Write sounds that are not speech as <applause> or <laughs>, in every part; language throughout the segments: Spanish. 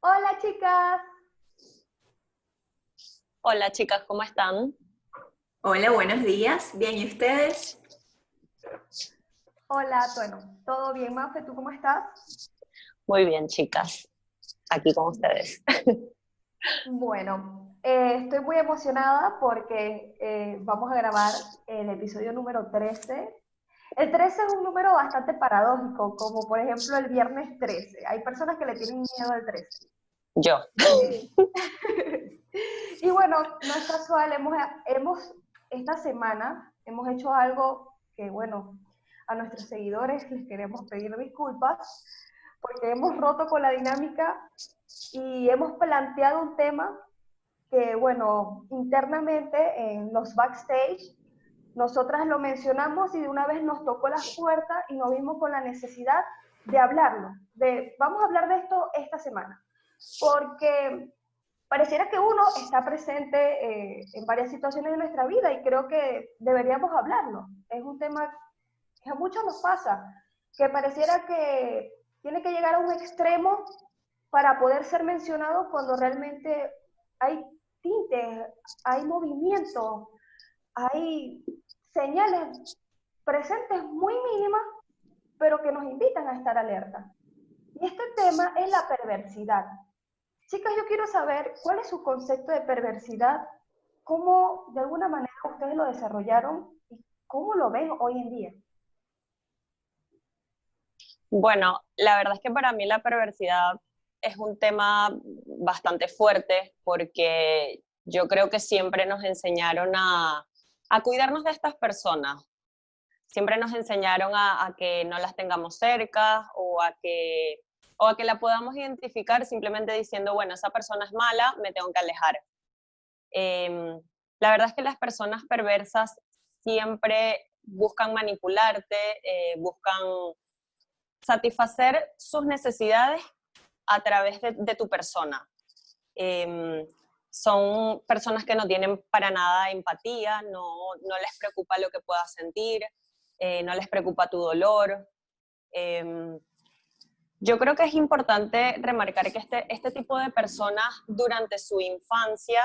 Hola chicas. Hola chicas, ¿cómo están? Hola, buenos días. Bien, ¿y ustedes? Hola, bueno, ¿todo bien, Mafe? ¿Tú cómo estás? Muy bien, chicas. Aquí con ustedes. <laughs> Bueno, eh, estoy muy emocionada porque eh, vamos a grabar el episodio número 13. El 13 es un número bastante paradójico, como por ejemplo el viernes 13. Hay personas que le tienen miedo al 13. Yo. <laughs> y bueno, no es casual, hemos, hemos, esta semana hemos hecho algo que, bueno, a nuestros seguidores les queremos pedir disculpas porque hemos roto con la dinámica y hemos planteado un tema que, bueno, internamente en los backstage, nosotras lo mencionamos y de una vez nos tocó la puerta y nos vimos con la necesidad de hablarlo, de vamos a hablar de esto esta semana, porque pareciera que uno está presente eh, en varias situaciones de nuestra vida y creo que deberíamos hablarlo. Es un tema que a muchos nos pasa, que pareciera que tiene que llegar a un extremo para poder ser mencionado cuando realmente hay tintes, hay movimientos, hay señales presentes muy mínimas, pero que nos invitan a estar alerta. Y este tema es la perversidad. Chicas, yo quiero saber cuál es su concepto de perversidad, cómo de alguna manera ustedes lo desarrollaron y cómo lo ven hoy en día. Bueno, la verdad es que para mí la perversidad es un tema bastante fuerte porque yo creo que siempre nos enseñaron a, cuidarnos de estas personas. Siempre nos enseñaron a, que no las tengamos cerca o a que, o a que la podamos identificar simplemente diciendo, bueno, esa persona es mala, me tengo que alejar. Em, la verdad es que las personas perversas siempre buscan manipularte, eh, buscan satisfacer sus necesidades a través de, tu persona. Em, son personas que no tienen para nada empatía, no, les preocupa lo que puedas sentir, eh, no les preocupa tu dolor. Em, yo creo que es importante remarcar que este, este tipo de personas durante su infancia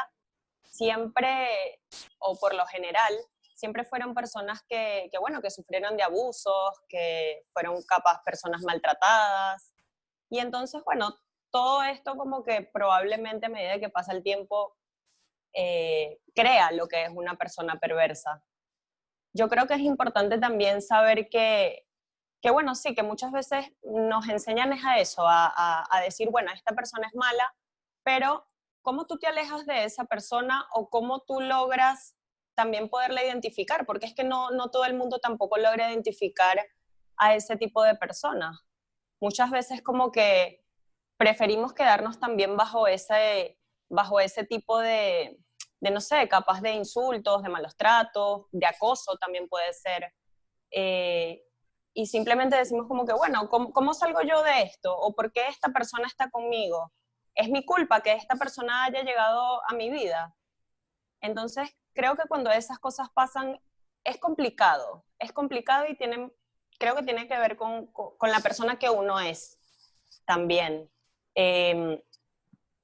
siempre, o por lo general, siempre fueron personas que, bueno, que sufrieron de abusos, que fueron capaz personas maltratadas. Y entonces, bueno, todo esto como que probablemente a medida que pasa el tiempo eh, crea lo que es una persona perversa. Yo creo que es importante también saber que, que bueno, sí, que muchas veces nos enseñan es a eso, a, a decir, bueno, esta persona es mala, pero ¿cómo tú te alejas de esa persona o cómo tú logras también poderla identificar, porque es que no, no todo el mundo tampoco logra identificar a ese tipo de personas. Muchas veces como que preferimos quedarnos también bajo ese, bajo ese tipo de, de, no sé, capaz de insultos, de malos tratos, de acoso también puede ser. Eh, y simplemente decimos como que, bueno, ¿cómo, ¿cómo, salgo yo de esto? ¿O por qué esta persona está conmigo? ¿Es mi culpa que esta persona haya llegado a mi vida? Entonces, creo que cuando esas cosas pasan es complicado, es complicado y tiene, creo que tiene que ver con, con, la persona que uno es también. Em,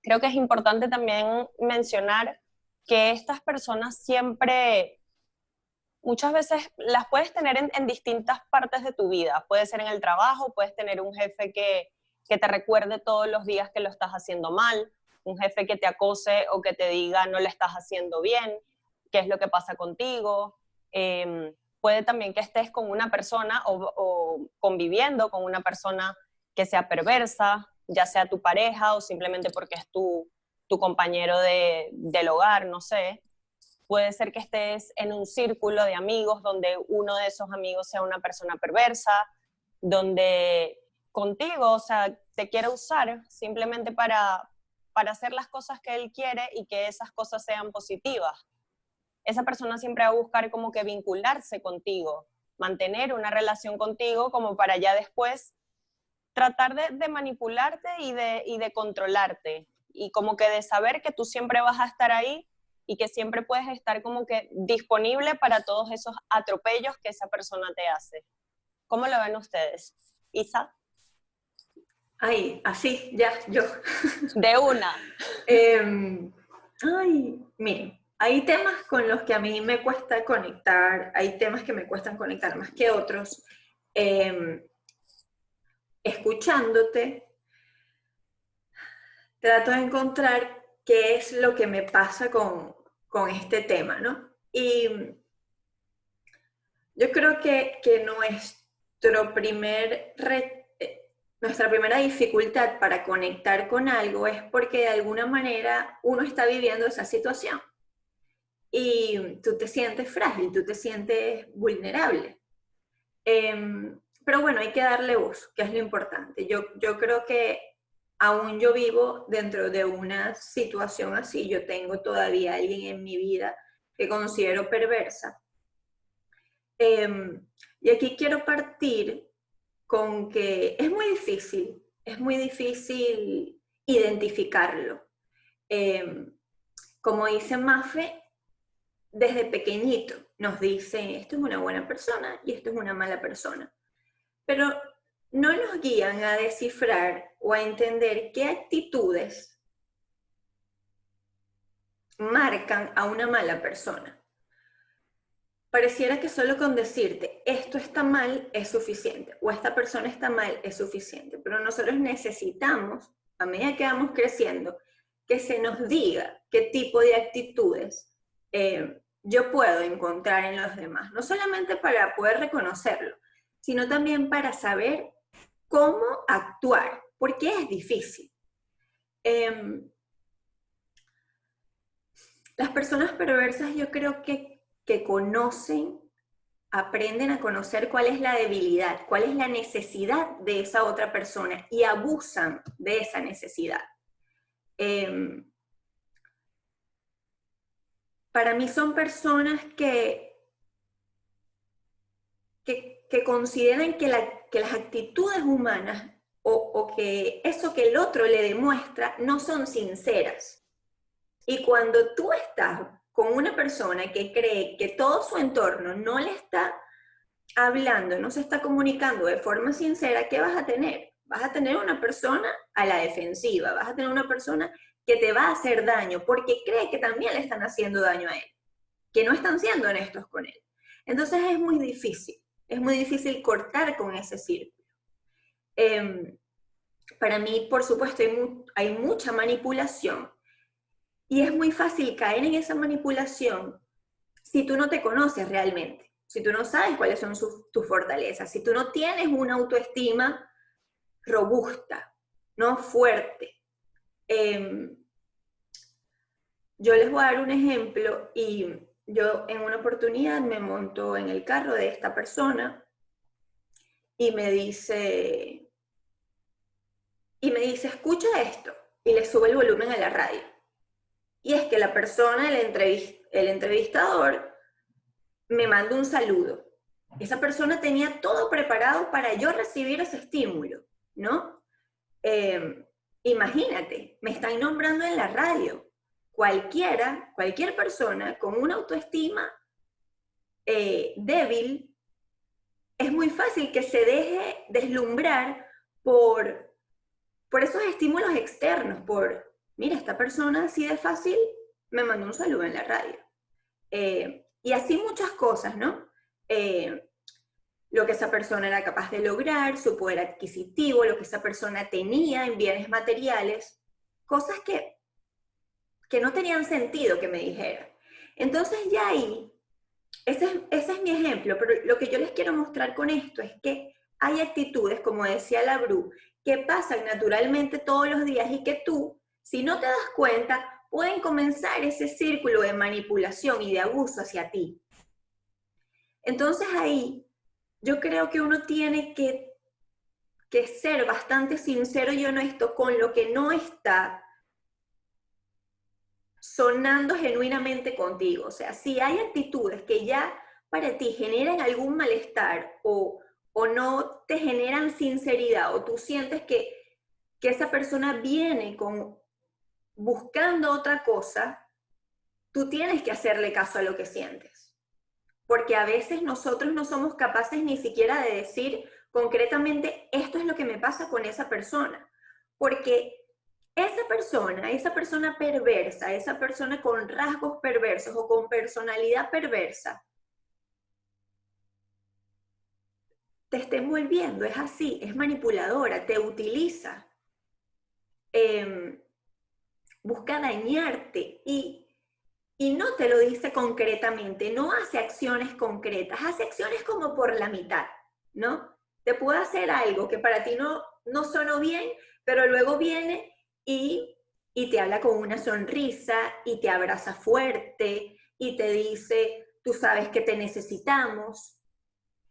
creo que es importante también mencionar que estas personas siempre, muchas veces las puedes tener en, distintas partes de tu vida. Puede ser en el trabajo, puedes tener un jefe que, que te recuerde todos los días que lo estás haciendo mal, un jefe que te acose o que te diga no le estás haciendo bien, qué es lo que pasa contigo. Em, puede también que estés con una persona o, conviviendo con una persona que sea perversa, ya sea tu pareja o simplemente porque es tu, tu compañero de, del hogar, no sé. Puede ser que estés en un círculo de amigos donde uno de esos amigos sea una persona perversa, donde contigo, o sea, te quiere usar simplemente para, para hacer las cosas que él quiere y que esas cosas sean positivas esa persona siempre va a buscar como que vincularse contigo, mantener una relación contigo como para ya después tratar de, manipularte y de, y de controlarte y como que de saber que tú siempre vas a estar ahí y que siempre puedes estar como que disponible para todos esos atropellos que esa persona te hace. ¿Cómo lo ven ustedes? Isa. Ay, así, ya, yo. <laughs> De una. Em, ay, miren, hay temas con los que a mí me cuesta conectar, hay temas que me cuestan conectar más que otros. Em, escuchándote, trato de encontrar qué es lo que me pasa con, con este tema, ¿no? Y yo creo que, que nuestro primer eh, nuestra primera dificultad para conectar con algo es porque de alguna manera uno está viviendo esa situación y tú te sientes frágil, tú te sientes vulnerable. Em, pero bueno, hay que darle voz, que es lo importante. Yo, yo creo que aún yo vivo dentro de una situación así, yo tengo todavía alguien en mi vida que considero perversa. Em, y aquí quiero partir con que es muy difícil, es muy difícil identificarlo. Em, como dice Mafe, desde pequeñito nos dice, esto es una buena persona y esto es una mala persona. Pero no nos guían a descifrar o a entender qué actitudes marcan a una mala persona. Pareciera que solo con decirte esto está mal es suficiente o esta persona está mal es suficiente, pero nosotros necesitamos, a medida que vamos creciendo, que se nos diga qué tipo de actitudes eh, yo puedo encontrar en los demás, no solamente para poder reconocerlo, sino también para saber cómo actuar, porque es difícil. Em, las personas perversas yo creo que, que conocen, aprenden a conocer cuál es la debilidad, cuál es la necesidad de esa otra persona y abusan de esa necesidad. Em, para mí son personas que, que, consideran que, las actitudes humanas o, o, que eso que el otro le demuestra no son sinceras. Y cuando tú estás con una persona que cree que todo su entorno no le está hablando, no se está comunicando de forma sincera, ¿qué vas a tener? Vas a tener una persona a la defensiva, vas a tener una persona que te va a hacer daño porque cree que también le están haciendo daño a él, que no están siendo honestos con él. Entonces es muy difícil, es muy difícil cortar con ese círculo. Em, para mí, por supuesto, hay, mucha manipulación y es muy fácil caer en esa manipulación si tú no te conoces realmente, si tú no sabes cuáles son tus fortalezas, si tú no tienes una autoestima robusta, no fuerte. Em, yo les voy a dar un ejemplo y yo en una oportunidad me monto en el carro de esta persona y me dice, y me dice, escucha esto, y le sube el volumen a la radio. Y es que la persona, el, el entrevistador, me manda un saludo. Esa persona tenía todo preparado para yo recibir ese estímulo, ¿no? Em, imagínate, me están nombrando en la radio cualquiera, cualquier persona con una autoestima eh, débil, es muy fácil que se deje deslumbrar por, por esos estímulos externos, por, mira, esta persona así de fácil me mandó un saludo en la radio. Eh, y así muchas cosas, ¿no? Eh, lo que esa persona era capaz de lograr, su poder adquisitivo, lo que esa persona tenía en bienes materiales, cosas que que no tenían sentido que me dijeran. Entonces ya ahí, ese es, ese es mi ejemplo, pero lo que yo les quiero mostrar con esto es que hay actitudes, como decía la Bru, que pasan naturalmente todos los días y que tú, si no te das cuenta, pueden comenzar ese círculo de manipulación y de abuso hacia ti. Entonces ahí yo creo que uno tiene que, que ser bastante sincero y honesto con lo que no está sonando genuinamente contigo. O sea, si hay actitudes que ya para ti generan algún malestar o, o no te generan sinceridad o tú sientes que, que esa persona viene con buscando otra cosa, tú tienes que hacerle caso a lo que sientes. Porque a veces nosotros no somos capaces ni siquiera de decir concretamente, esto es lo que me pasa con esa persona. porque esa persona, esa persona perversa, esa persona con rasgos perversos o con personalidad perversa, te está envolviendo, es así, es manipuladora, te utiliza, em, busca dañarte y, y no te lo dice concretamente, no hace acciones concretas, hace acciones como por la mitad, ¿no? Te puede hacer algo que para ti no, no sonó bien, pero luego viene y, te habla con una sonrisa y te abraza fuerte y te dice, tú sabes que te necesitamos,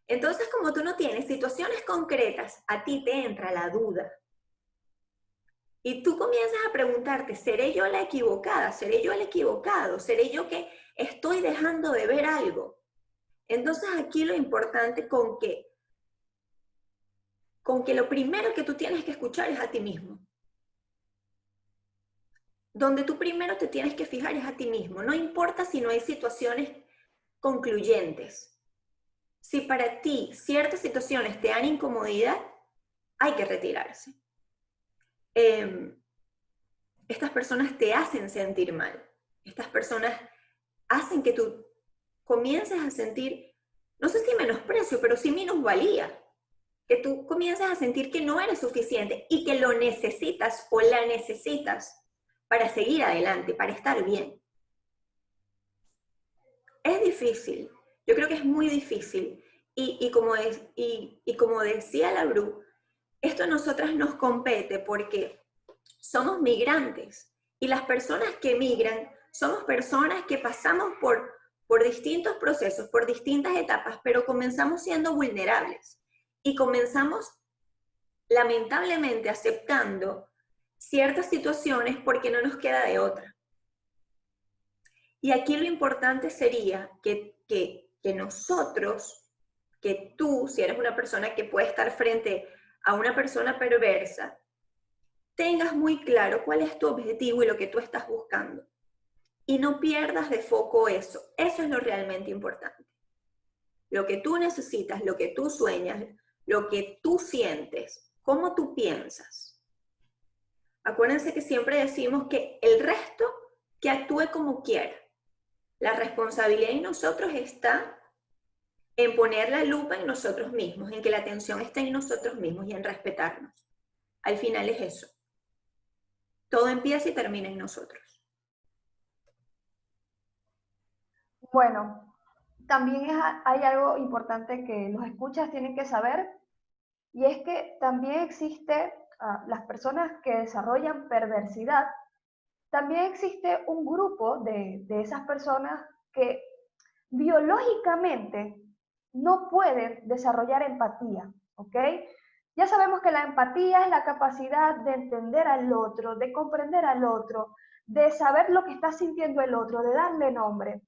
entonces, como tú no tienes situaciones concretas, a ti te entra la duda. Y tú comienzas a preguntarte, ¿seré yo la equivocada? ¿Seré yo el equivocado? ¿Seré yo que estoy dejando de ver algo? Entonces aquí lo importante con que, con que lo primero que tú tienes que escuchar es a ti mismo. Donde tú primero te tienes que fijar es a ti mismo. No importa si no hay situaciones concluyentes si para ti ciertas situaciones te dan incomodidad, hay que retirarse. Em, estas personas te hacen sentir mal. Estas personas hacen que tú comiences a sentir, no sé si menosprecio, pero sí minusvalía. Que tú comiences a sentir que no eres suficiente y que lo necesitas o la necesitas para seguir adelante, para estar bien. Es difícil, yo creo que es muy difícil. Y, como, es, y, como decía la Bru, esto a nosotras nos compete porque somos migrantes y las personas que migran somos personas que pasamos por, por distintos procesos, por distintas etapas, pero comenzamos siendo vulnerables y comenzamos lamentablemente aceptando ciertas situaciones porque no nos queda de otra. Y aquí lo importante sería que, que que nosotros, que tú, si eres una persona que puede estar frente a una persona perversa, tengas muy claro cuál es tu objetivo y lo que tú estás buscando. Y no pierdas de foco eso. Eso es lo realmente importante. Lo que tú necesitas, lo que tú sueñas, lo que tú sientes, cómo tú piensas. Acuérdense que siempre decimos que el resto que actúe como quiera. La responsabilidad en nosotros está en poner la lupa en nosotros mismos, en que la atención esté en nosotros mismos y en respetarnos. Al final es eso. Todo empieza y termina en nosotros. Bueno, también hay algo importante que los escuchas tienen que saber y es que también existe ah, las personas que desarrollan perversidad también existe un grupo de, esas personas que biológicamente no pueden desarrollar empatía, ¿ok? Ya sabemos que la empatía es la capacidad de entender al otro, de comprender al otro, de saber lo que está sintiendo el otro, de darle nombre.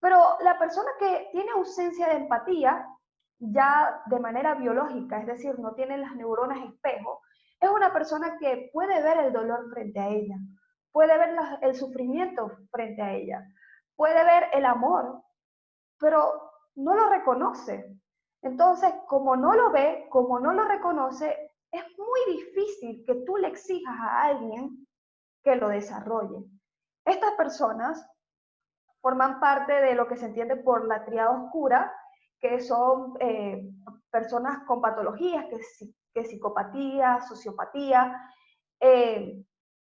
Pero la persona que tiene ausencia de empatía, ya de manera biológica, es decir, no tiene las neuronas espejo, es una persona que puede ver el dolor frente a ella, puede ver el sufrimiento frente a ella, puede ver el amor, pero no lo reconoce. Entonces, como no lo ve, como no lo reconoce, es muy difícil que tú le exijas a alguien que lo desarrolle. Estas personas forman parte de lo que se entiende por la triada oscura, que son eh, personas con patologías, que, que psicopatía, sociopatía, eh,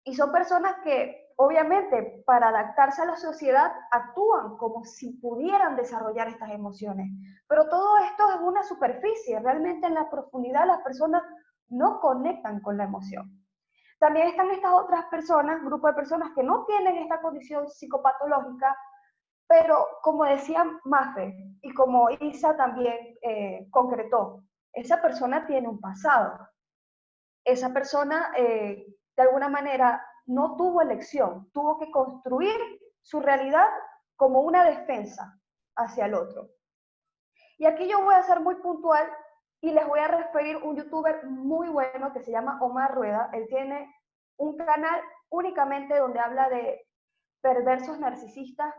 y son personas que obviamente para adaptarse a la sociedad actúan como si pudieran desarrollar estas emociones. Pero todo esto es una superficie, realmente en la profundidad las personas no conectan con la emoción. También están estas otras personas, grupo de personas que no tienen esta condición psicopatológica, pero como decía Mafe y como Isa también eh, concretó, esa persona tiene un pasado. Esa persona eh, de alguna manera no tuvo elección, tuvo que construir su realidad como una defensa hacia el otro. Y aquí yo voy a ser muy puntual y les voy a referir un youtuber muy bueno que se llama Omar Rueda. Él tiene un canal únicamente donde habla de perversos narcisistas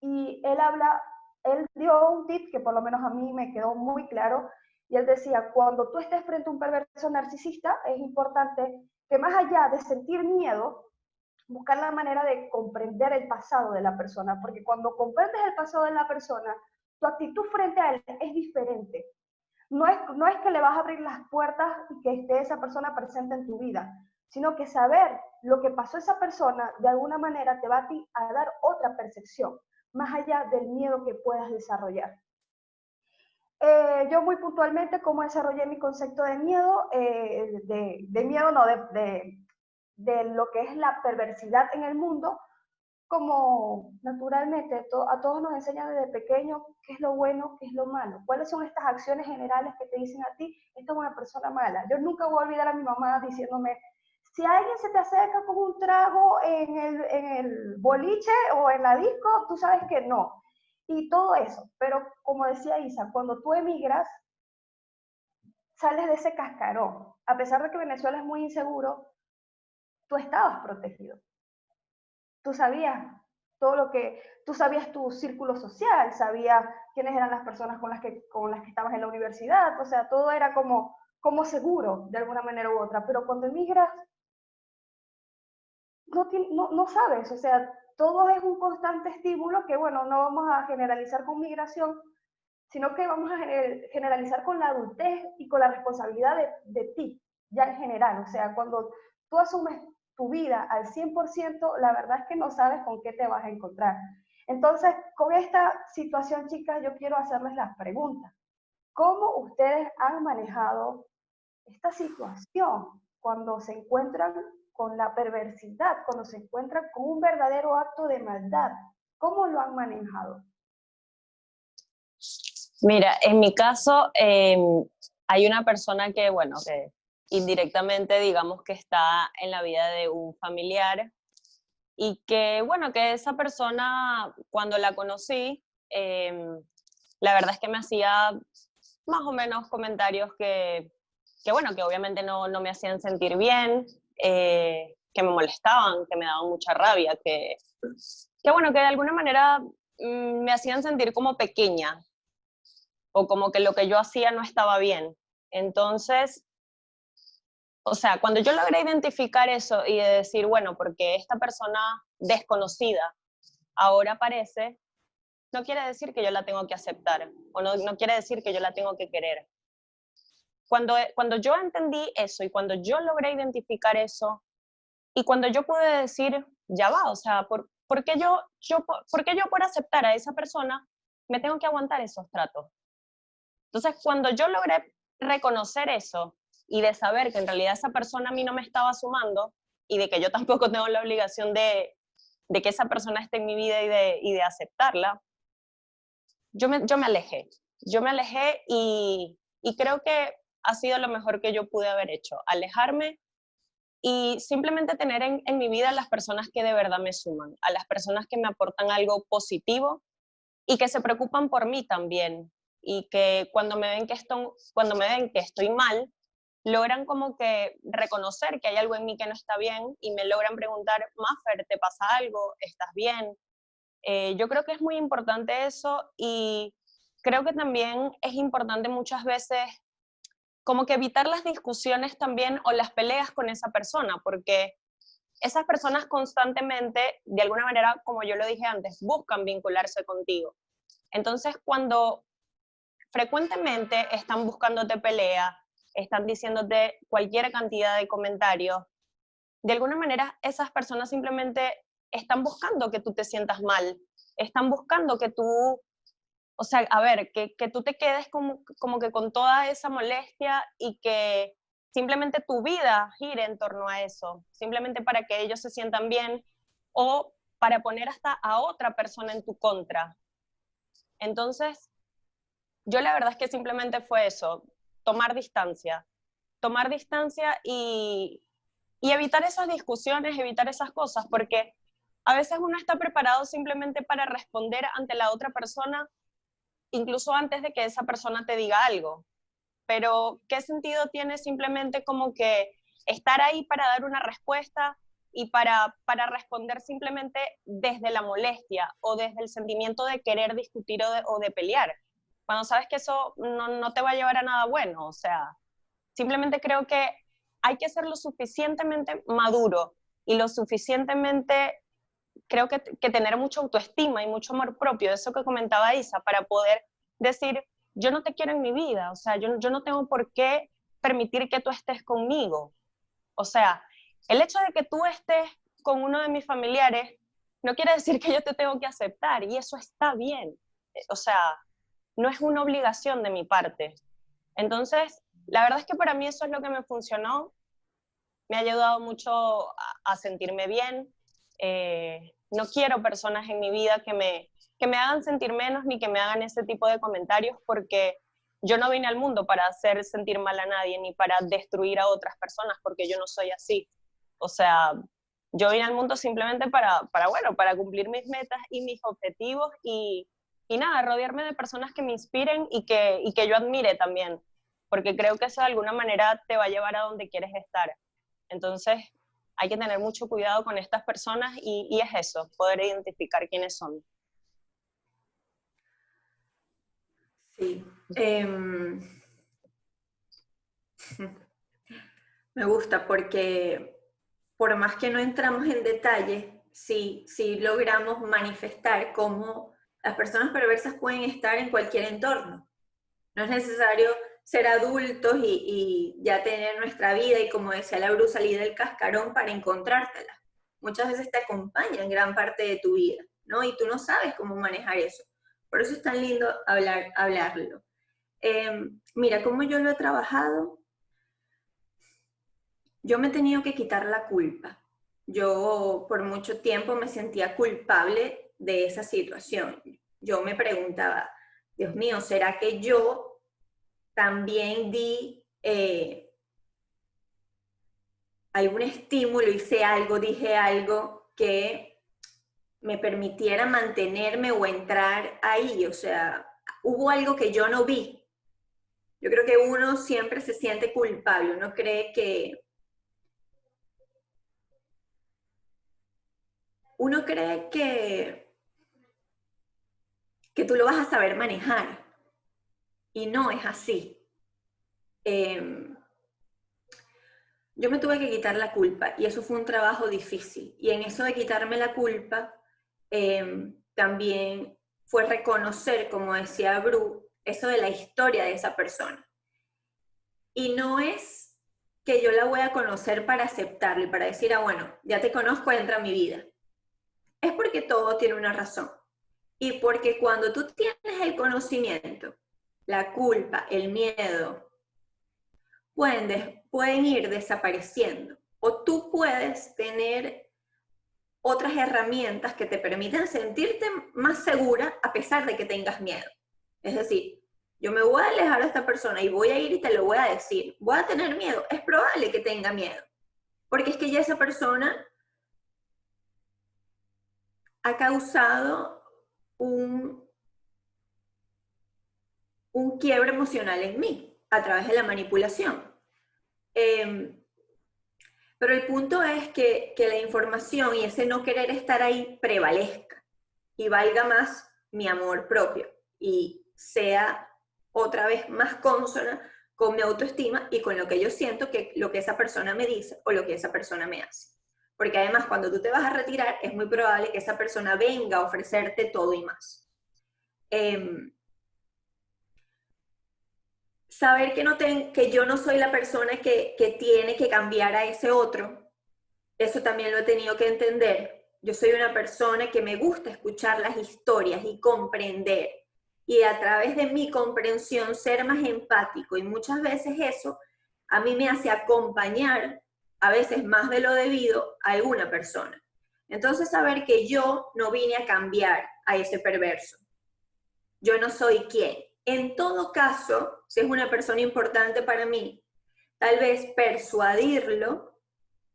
y él habla, él dio un tip que por lo menos a mí me quedó muy claro y él decía, cuando tú estés frente a un perverso narcisista es importante que más allá de sentir miedo, buscar la manera de comprender el pasado de la persona, porque cuando comprendes el pasado de la persona, tu actitud frente a él es diferente. No es, no es que le vas a abrir las puertas y que esté esa persona presente en tu vida, sino que saber lo que pasó esa persona de alguna manera te va a, ti a dar otra percepción, más allá del miedo que puedas desarrollar. Eh, yo muy puntualmente, ¿cómo desarrollé mi concepto de miedo? Eh, de, de, miedo, no, de, de lo que es la perversidad en el mundo, como naturalmente a todos nos enseñan desde pequeños qué es lo bueno, qué es lo malo, cuáles son estas acciones generales que te dicen a ti, esta es una persona mala. Yo nunca voy a olvidar a mi mamá diciéndome, si alguien se te acerca con un trago en el, en el boliche o en la disco, tú sabes que no. Y todo eso. Pero como decía Isa, cuando tú emigras, sales de ese cascarón. A pesar de que Venezuela es muy inseguro, tú estabas protegido. Tú sabías todo lo que, tú sabías tu círculo social, sabías quiénes eran las personas con las que, con las que estabas en la universidad, o sea, todo era como, como seguro de alguna manera u otra, pero cuando emigras, no, no, sabes, o sea, todo es un constante estímulo que, bueno, no vamos a generalizar con migración, sino que vamos a generalizar con la adultez y con la responsabilidad de, de ti, ya en general. O sea, cuando tú asumes tu vida al 100%, la verdad es que no sabes con qué te vas a encontrar. Entonces, con esta situación, chicas, yo quiero hacerles las preguntas. ¿Cómo ustedes han manejado esta situación cuando se encuentran con la perversidad, cuando se encuentran con un verdadero acto de maldad? ¿Cómo lo han manejado? Mira, en mi caso, em, hay una persona que, bueno, que indirectamente digamos que está en la vida de un familiar y que bueno, que esa persona cuando la conocí, em, la verdad es que me hacía más o menos comentarios que, que bueno, que obviamente no, no me hacían sentir bien, eh, que me molestaban, que me daban mucha rabia, que, que bueno, que de alguna manera mm, me hacían sentir como pequeña o como que lo que yo hacía no estaba bien. Entonces, o sea, cuando yo logré identificar eso y decir, bueno, porque esta persona desconocida ahora aparece, no quiere decir que yo la tengo que aceptar o no, no quiere decir que yo la tengo que querer. Cuando, cuando yo entendí eso y cuando yo logré identificar eso y cuando yo pude decir, ya va, o sea, ¿por, ¿por qué yo, yo, por qué yo por aceptar a esa persona me tengo que aguantar esos tratos? Entonces, cuando yo logré reconocer eso y de saber que en realidad esa persona a mí no me estaba sumando y de que yo <laughs> tampoco tengo la obligación de, de que esa persona esté en mi vida y de, y de aceptarla, yo me, yo me alejé. Yo me alejé y, y creo que ha sido lo mejor que yo pude haber hecho, alejarme y simplemente tener en, en, mi vida a las personas que de verdad me suman, a las personas que me aportan algo positivo y que se preocupan por mí también y que cuando me ven que, esto, cuando me ven que estoy mal, logran como que reconocer que hay algo en mí que no está bien y me logran preguntar, Maffer, ¿te pasa algo? ¿Estás bien? Eh, yo creo que es muy importante eso y creo que también es importante muchas veces como que evitar las discusiones también o las peleas con esa persona, porque esas personas constantemente, de alguna manera, como yo lo dije antes, buscan vincularse contigo. Entonces, cuando frecuentemente están buscándote pelea, están diciéndote cualquier cantidad de comentarios, de alguna manera esas personas simplemente están buscando que tú te sientas mal, están buscando que tú, o sea, a ver, que, que tú te quedes como, como que con toda esa molestia y que simplemente tu vida gire en torno a eso, simplemente para que ellos se sientan bien o para poner hasta a otra persona en tu contra. Entonces, yo la verdad es que simplemente fue eso, tomar distancia, tomar distancia y, y evitar esas discusiones, evitar esas cosas, porque a veces uno está preparado simplemente para responder ante la otra persona, incluso antes de que esa persona te diga algo. Pero, ¿qué sentido tiene simplemente como que estar ahí para dar una respuesta y para, para responder simplemente desde la molestia o desde el sentimiento de querer discutir o de, o de pelear? cuando sabes que eso no, no, te va a llevar a nada bueno. O sea, simplemente creo que hay que ser lo suficientemente maduro y lo suficientemente, creo que, que tener mucha autoestima y mucho amor propio, eso que comentaba Isa, para poder decir, yo no te quiero en mi vida, o sea, yo, yo no tengo por qué permitir que tú estés conmigo. O sea, el hecho de que tú estés con uno de mis familiares no quiere decir que yo te tengo que aceptar y eso está bien. O sea, no es una obligación de mi parte. Entonces, la verdad es que para mí eso es lo que me funcionó. Me ha ayudado mucho a, sentirme bien. Eh, no quiero personas en mi vida que me, que me hagan sentir menos ni que me hagan ese tipo de comentarios porque yo no vine al mundo para hacer sentir mal a nadie ni para destruir a otras personas porque yo no soy así. O sea, yo vine al mundo simplemente para, para bueno, para cumplir mis metas y mis objetivos y, y nada, rodearme de personas que me inspiren y que, y que yo admire también, porque creo que eso de alguna manera te va a llevar a donde quieres estar. Entonces, hay que tener mucho cuidado con estas personas y, y es eso, poder identificar quiénes son. Sí. Em, <laughs> me gusta porque por más que no entramos en detalle, sí, sí logramos manifestar cómo las personas perversas pueden estar en cualquier entorno. No es necesario ser adultos y, ya tener nuestra vida y como decía la Bruce, salir del cascarón para encontrártela. Muchas veces te acompañan gran parte de tu vida, ¿no? Y tú no sabes cómo manejar eso. Por eso es tan lindo hablar, hablarlo. Em, mira, cómo yo lo he trabajado, yo me he tenido que quitar la culpa. Yo por mucho tiempo me sentía culpable de esa situación. Yo me preguntaba, Dios mío, ¿será que yo también di eh, algún estímulo, hice algo, dije algo que me permitiera mantenerme o entrar ahí? O sea, hubo algo que yo no vi. Yo creo que uno siempre se siente culpable, uno cree que uno cree que, que tú lo vas a saber manejar y no es así. Em, yo me tuve que quitar la culpa y eso fue un trabajo difícil. Y en eso de quitarme la culpa, em, también fue reconocer, como decía Bru, eso de la historia de esa persona. Y no es que yo la voy a conocer para aceptarle, para decir, ah, bueno, ya te conozco, entra a mi vida es porque todo tiene una razón. Y porque cuando tú tienes el conocimiento, la culpa, el miedo, pueden, pueden ir desapareciendo. O tú puedes tener otras herramientas que te permitan sentirte más segura a pesar de que tengas miedo. Es decir, yo me voy a alejar a esta persona y voy a ir y te lo voy a decir. Voy a tener miedo. Es probable que tenga miedo. Porque es que ya esa persona ha causado un, un quiebre emocional en mí a través de la manipulación. Em, pero el punto es que, que, la información y ese no querer estar ahí prevalezca y valga más mi amor propio y sea otra vez más consona con mi autoestima y con lo que yo siento que lo que esa persona me dice o lo que esa persona me hace porque además cuando tú te vas a retirar es muy probable que esa persona venga a ofrecerte todo y más. Em, saber que, no que yo no soy la persona que, que tiene que cambiar a ese otro, eso también lo he tenido que entender. Yo soy una persona que me gusta escuchar las historias y comprender. Y a través de mi comprensión ser más empático. Y muchas veces eso a mí me hace acompañar a veces más de lo debido a alguna persona. Entonces, saber que yo no vine a cambiar a ese perverso. Yo no soy quien. En todo caso, si es una persona importante para mí, tal vez persuadirlo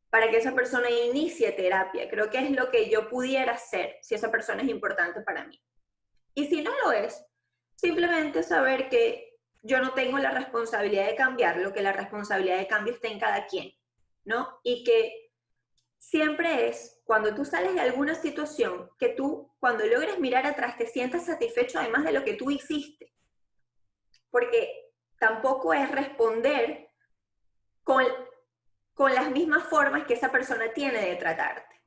para que esa persona inicie terapia. Creo que es lo que yo pudiera hacer si esa persona es importante para mí. Y si no lo es, simplemente saber que yo no tengo la responsabilidad de cambiarlo, que la responsabilidad de cambio está en cada quien. ¿no? Y que siempre es cuando tú sales de alguna situación que tú, cuando logres mirar atrás, te sientas satisfecho además de lo que tú hiciste. Porque tampoco es responder con con las mismas formas que esa persona tiene de tratarte.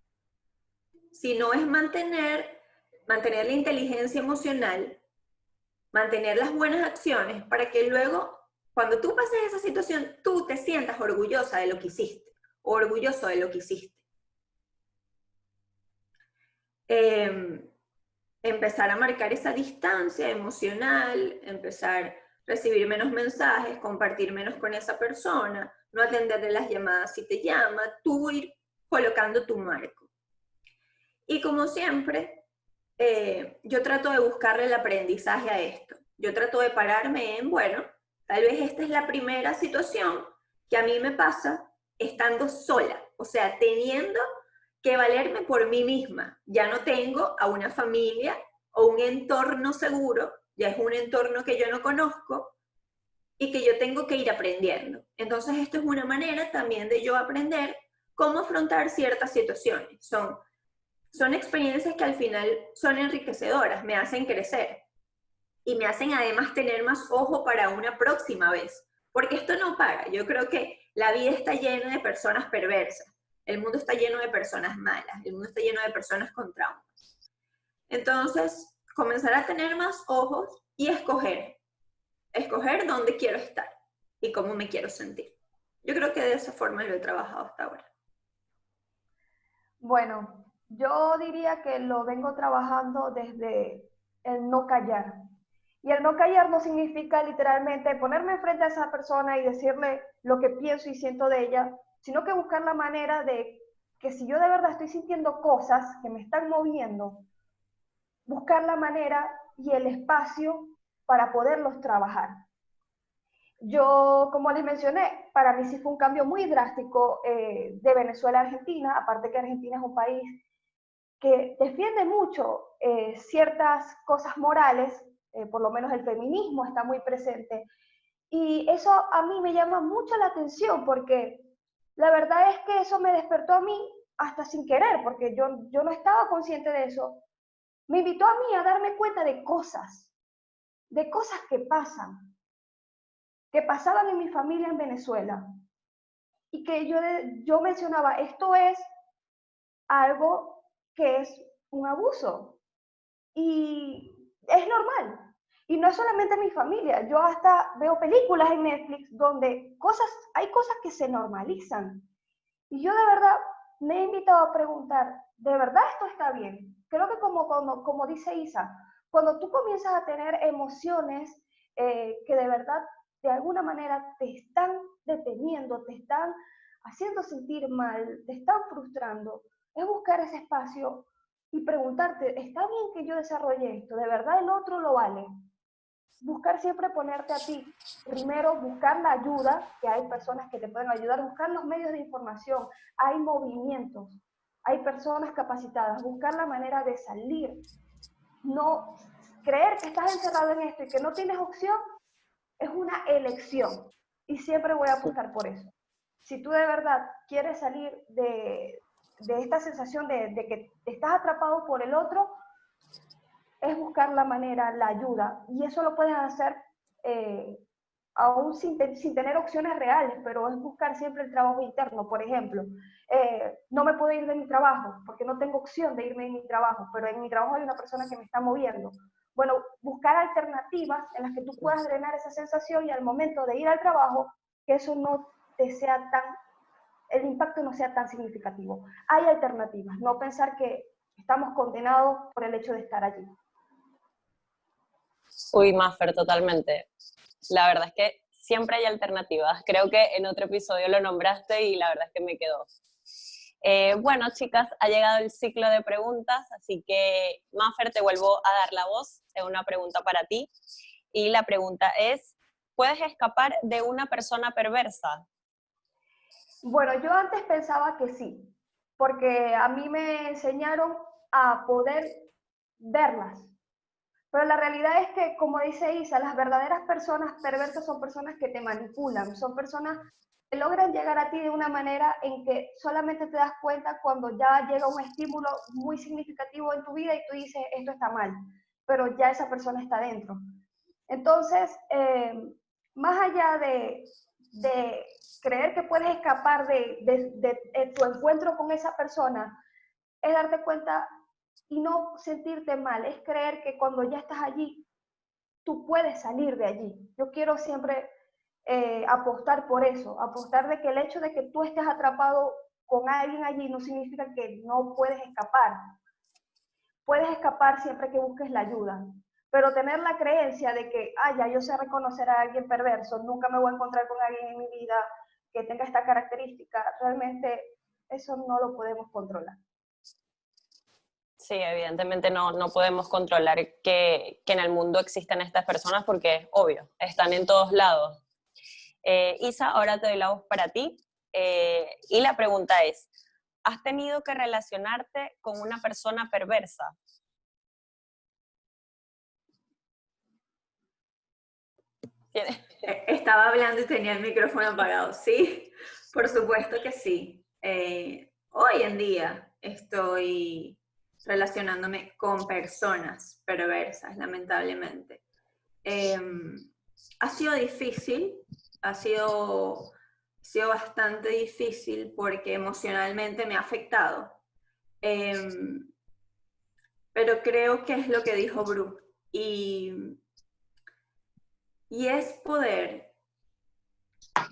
Si no es mantener, mantener la inteligencia emocional, mantener las buenas acciones para que luego, cuando tú pases esa situación, tú te sientas orgullosa de lo que hiciste, orgulloso de lo que hiciste. Em, empezar a marcar esa distancia emocional, empezar recibir menos mensajes, compartir menos con esa persona, no atenderle las llamadas si te llama, tú ir colocando tu marco. Y como siempre, eh, yo trato de buscarle el aprendizaje a esto. Yo trato de pararme en, bueno, tal vez esta es la primera situación que a mí me pasa estando sola, o sea, teniendo que valerme por mí misma. Ya no tengo a una familia o un entorno seguro, ya es un entorno que yo no conozco y que yo tengo que ir aprendiendo. Entonces, esto es una manera también de yo aprender cómo afrontar ciertas situaciones. Son, son experiencias que al final son enriquecedoras, me hacen crecer y me hacen además tener más ojo para una próxima vez. Porque esto no para. Yo creo que la vida está llena de personas perversas. El mundo está lleno de personas malas, el mundo está lleno de personas con traumas. Entonces, comenzar a tener más ojos y escoger, escoger dónde quiero estar y cómo me quiero sentir. Yo creo que de esa forma lo he trabajado hasta ahora. Bueno, yo diría que lo vengo trabajando desde el no callar. Y el no callar no significa literalmente ponerme enfrente a esa persona y decirle lo que pienso y siento de ella, sino que buscar la manera de que si yo de verdad estoy sintiendo cosas que me están moviendo, buscar la manera y el espacio para poderlos trabajar. Yo, como les mencioné, para mí sí fue un cambio muy drástico eh, de Venezuela a Argentina, aparte que Argentina es un país que defiende mucho eh, ciertas cosas morales, eh, por lo menos el feminismo está muy presente, y eso a mí me llama mucho la atención porque la verdad es que eso me despertó a mí hasta sin querer, porque yo, yo no estaba consciente de eso. Me invitó a mí a darme cuenta de cosas, de cosas que pasan, que pasaban en mi familia en Venezuela. Y que yo, yo mencionaba, esto es algo que es un abuso. Y es normal. Y no es solamente mi familia, yo hasta veo películas en Netflix donde cosas, hay cosas que se normalizan. Y yo de verdad me he invitado a preguntar, ¿de verdad esto está bien? Creo que como, como, como dice Isa, cuando tú comienzas a tener emociones eh, que de verdad de alguna manera te están deteniendo, te están haciendo sentir mal, te están frustrando, es buscar ese espacio y preguntarte, ¿está bien que yo desarrolle esto? ¿De verdad el otro lo vale? buscar siempre ponerte a ti. Primero, buscar la ayuda, que hay personas que te pueden ayudar, buscar los medios de información, hay movimientos, hay personas capacitadas, buscar la manera de salir. No creer que estás encerrado en esto y que no tienes opción es una elección. Y siempre voy a apostar por eso. Si tú de verdad quieres salir de, esta sensación de, de que estás atrapado por el otro, es buscar la manera, la ayuda, y eso lo puedes hacer eh, aún sin, sin, tener opciones reales, pero es buscar siempre el trabajo interno. Por ejemplo, eh, no me puedo ir de mi trabajo porque no tengo opción de irme de mi trabajo, pero en mi trabajo hay una persona que me está moviendo. Bueno, buscar alternativas en las que tú puedas drenar esa sensación y al momento de ir al trabajo, que eso no te sea tan, el impacto no sea tan significativo. Hay alternativas, no pensar que estamos condenados por el hecho de estar allí. Uy, Maffer, totalmente. La verdad es que siempre hay alternativas. Creo que en otro episodio lo nombraste y la verdad es que me quedó. Eh, bueno, chicas, ha llegado el ciclo de preguntas, así que Maffer, te vuelvo a dar la voz. Tengo una pregunta para ti. Y la pregunta es, ¿puedes escapar de una persona perversa? Bueno, yo antes pensaba que sí, porque a mí me enseñaron a poder verlas, pero la realidad es que, como dice Isa, las verdaderas personas perversas son personas que te manipulan, son personas que logran llegar a ti de una manera en que solamente te das cuenta cuando ya llega un estímulo muy significativo en tu vida y tú dices, esto está mal, pero ya esa persona está dentro. Entonces, eh, más allá de de creer que puedes escapar de, de, tu encuentro con esa persona, es darte cuenta y no sentirte mal, es creer que cuando ya estás allí, tú puedes salir de allí. Yo quiero siempre eh, apostar por eso, apostar de que el hecho de que tú estés atrapado con alguien allí no significa que no puedes escapar. Puedes escapar siempre que busques la ayuda, pero tener la creencia de que, ah, ya yo sé reconocer a alguien perverso, nunca me voy a encontrar con alguien en mi vida que tenga esta característica, realmente eso no lo podemos controlar. Sí, evidentemente no, no podemos controlar que, que, en el mundo existen estas personas porque es obvio, están en todos lados. Eh, Isa, ahora te doy la voz para ti. Eh, y la pregunta es, ¿has tenido que relacionarte con una persona perversa? Eh, estaba hablando y tenía el micrófono apagado. Sí, por supuesto que sí. hoy en día estoy relacionándome con personas perversas, lamentablemente. Em, ha sido difícil, ha sido, sido bastante difícil porque emocionalmente me ha afectado. Em, pero creo que es lo que dijo Bru. Y, y es poder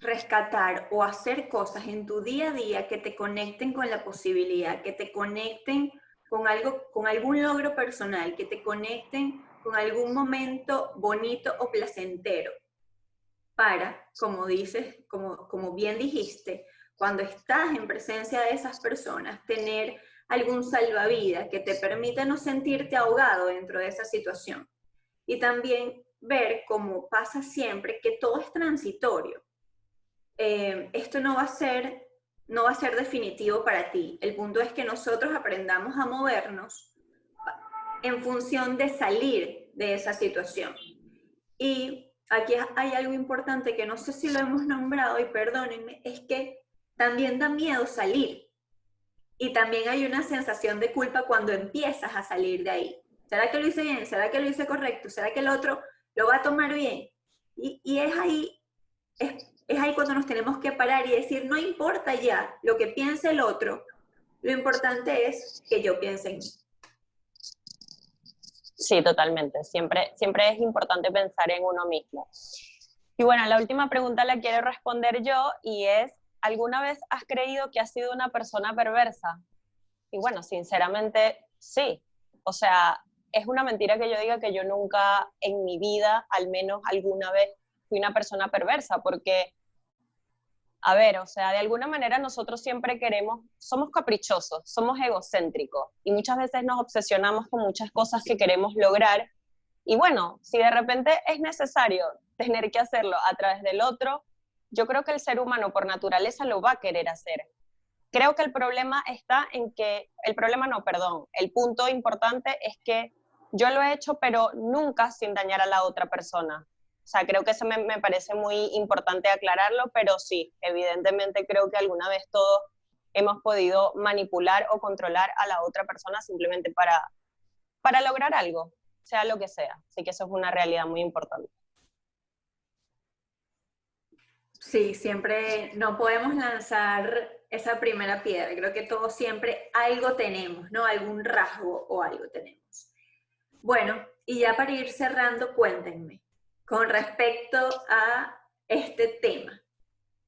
rescatar o hacer cosas en tu día a día que te conecten con la posibilidad, que te conecten con, algo, con algún logro personal, que te conecten con algún momento bonito o placentero para, como dices, como, como bien dijiste, cuando estás en presencia de esas personas, tener algún salvavidas que te permita no sentirte ahogado dentro de esa situación. Y también ver, como pasa siempre, que todo es transitorio. Eh, esto no va a ser, no va a ser definitivo para ti. El punto es que nosotros aprendamos a movernos en función de salir de esa situación. Y aquí hay algo importante que no sé si lo hemos nombrado y perdónenme, es que también da miedo salir. Y también hay una sensación de culpa cuando empiezas a salir de ahí. ¿Será que lo hice bien? ¿Será que lo hice correcto? ¿Será que el otro lo va a tomar bien? Y, y es ahí, es ahí cuando nos tenemos que parar y decir, no importa ya lo que piense el otro, lo importante es que yo piense en mí. Sí, totalmente. Siempre, siempre es importante pensar en uno mismo. Y bueno, la última pregunta la quiero responder yo y es, ¿alguna vez has creído que has sido una persona perversa? Y bueno, sinceramente, sí. O sea, es una mentira que yo diga que yo nunca en mi vida, al menos alguna vez, fui una persona perversa, porque a ver, o sea, de alguna manera nosotros siempre queremos, somos caprichosos, somos egocéntricos y muchas veces nos obsesionamos con muchas cosas que queremos lograr. Y bueno, si de repente es necesario tener que hacerlo a través del otro, yo creo que el ser humano por naturaleza lo va a querer hacer. Creo que el problema está en que, el problema no, perdón, el punto importante es que yo lo he hecho, pero nunca sin dañar a la otra persona. O sea, creo que eso me, me, parece muy importante aclararlo, pero sí, evidentemente creo que alguna vez todos hemos podido manipular o controlar a la otra persona simplemente para, para lograr algo, sea lo que sea. Así que eso es una realidad muy importante. Sí, siempre no podemos lanzar esa primera piedra. Creo que todos siempre algo tenemos, ¿no? Algún rasgo o algo tenemos. Bueno, y ya para ir cerrando, cuéntenme, con respecto a este tema.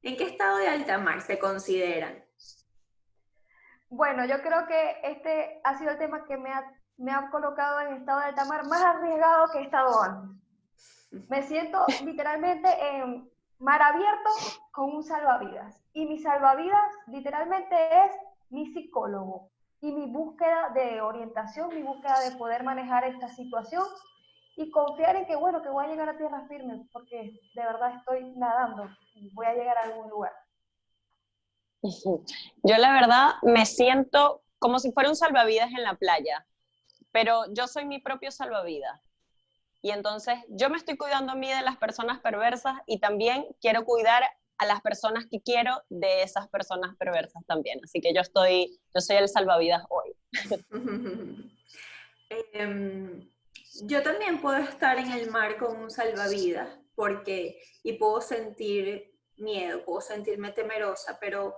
¿En qué estado de alta mar se consideran? Bueno, yo creo que este ha sido el tema que me ha, me ha colocado en estado de alta mar más arriesgado que he estado antes. Me siento <laughs> literalmente en mar abierto con un salvavidas. Y mi salvavidas literalmente es mi psicólogo y mi búsqueda de orientación, mi búsqueda de poder manejar esta situación y confiar en que, bueno, que voy a llegar a tierra firme, porque de verdad estoy nadando y voy a llegar a algún lugar. Yo la verdad me siento como si fuera un salvavidas en la playa, pero yo soy mi propio salvavidas. Y entonces yo me estoy cuidando a mí de las personas perversas y también quiero cuidar a las personas que quiero de esas personas perversas también. Así que yo estoy, yo soy el salvavidas hoy. <laughs> Em, yo también puedo estar en el mar con un salvavidas porque, y puedo sentir miedo, puedo sentirme temerosa, pero,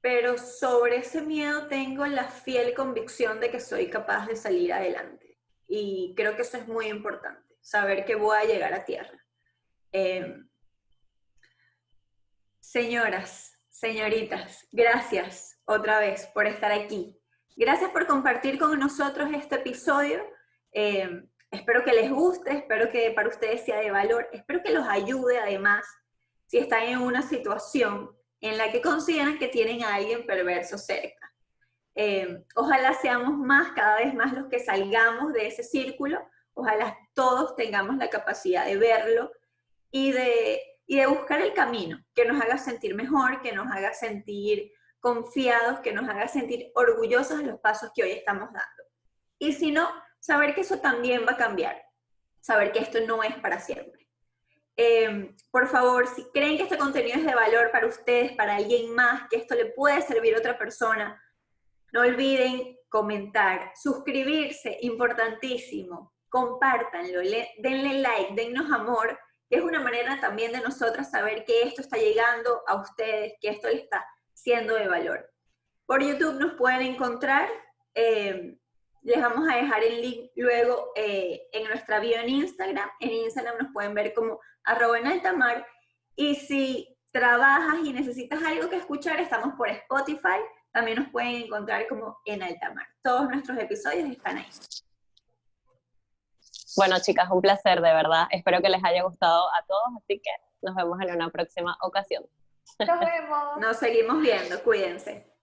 pero sobre ese miedo tengo la fiel convicción de que soy capaz de salir adelante. Y creo que eso es muy importante, saber que voy a llegar a tierra. Em, señoras, señoritas, gracias otra vez por estar aquí. Gracias por compartir con nosotros este episodio. Em, espero que les guste, espero que para ustedes sea de valor, espero que los ayude además si están en una situación en la que consideran que tienen a alguien perverso cerca. Em, ojalá seamos más, cada vez más los que salgamos de ese círculo, ojalá todos tengamos la capacidad de verlo y de, y de buscar el camino que nos haga sentir mejor, que nos haga sentir confiados, que nos haga sentir orgullosos de los pasos que hoy estamos dando. Y si no, saber que eso también va a cambiar, saber que esto no es para siempre. Em, por favor, si creen que este contenido es de valor para ustedes, para alguien más, que esto le puede servir a otra persona, no olviden comentar, suscribirse, importantísimo, compártanlo, denle like, dennos amor, que es una manera también de nosotras saber que esto está llegando a ustedes, que esto les está siendo de valor. Por YouTube nos pueden encontrar, em, les vamos a dejar el link luego eh, en nuestra bio en Instagram. En Instagram nos pueden ver como arroba en altamar. Y si trabajas y necesitas algo que escuchar, estamos por Spotify. También nos pueden encontrar como en altamar. Todos nuestros episodios están ahí. Bueno, chicas, un placer, de verdad. Espero que les haya gustado a todos, así que nos vemos en una próxima ocasión. Nos vemos. Nos seguimos viendo, cuídense.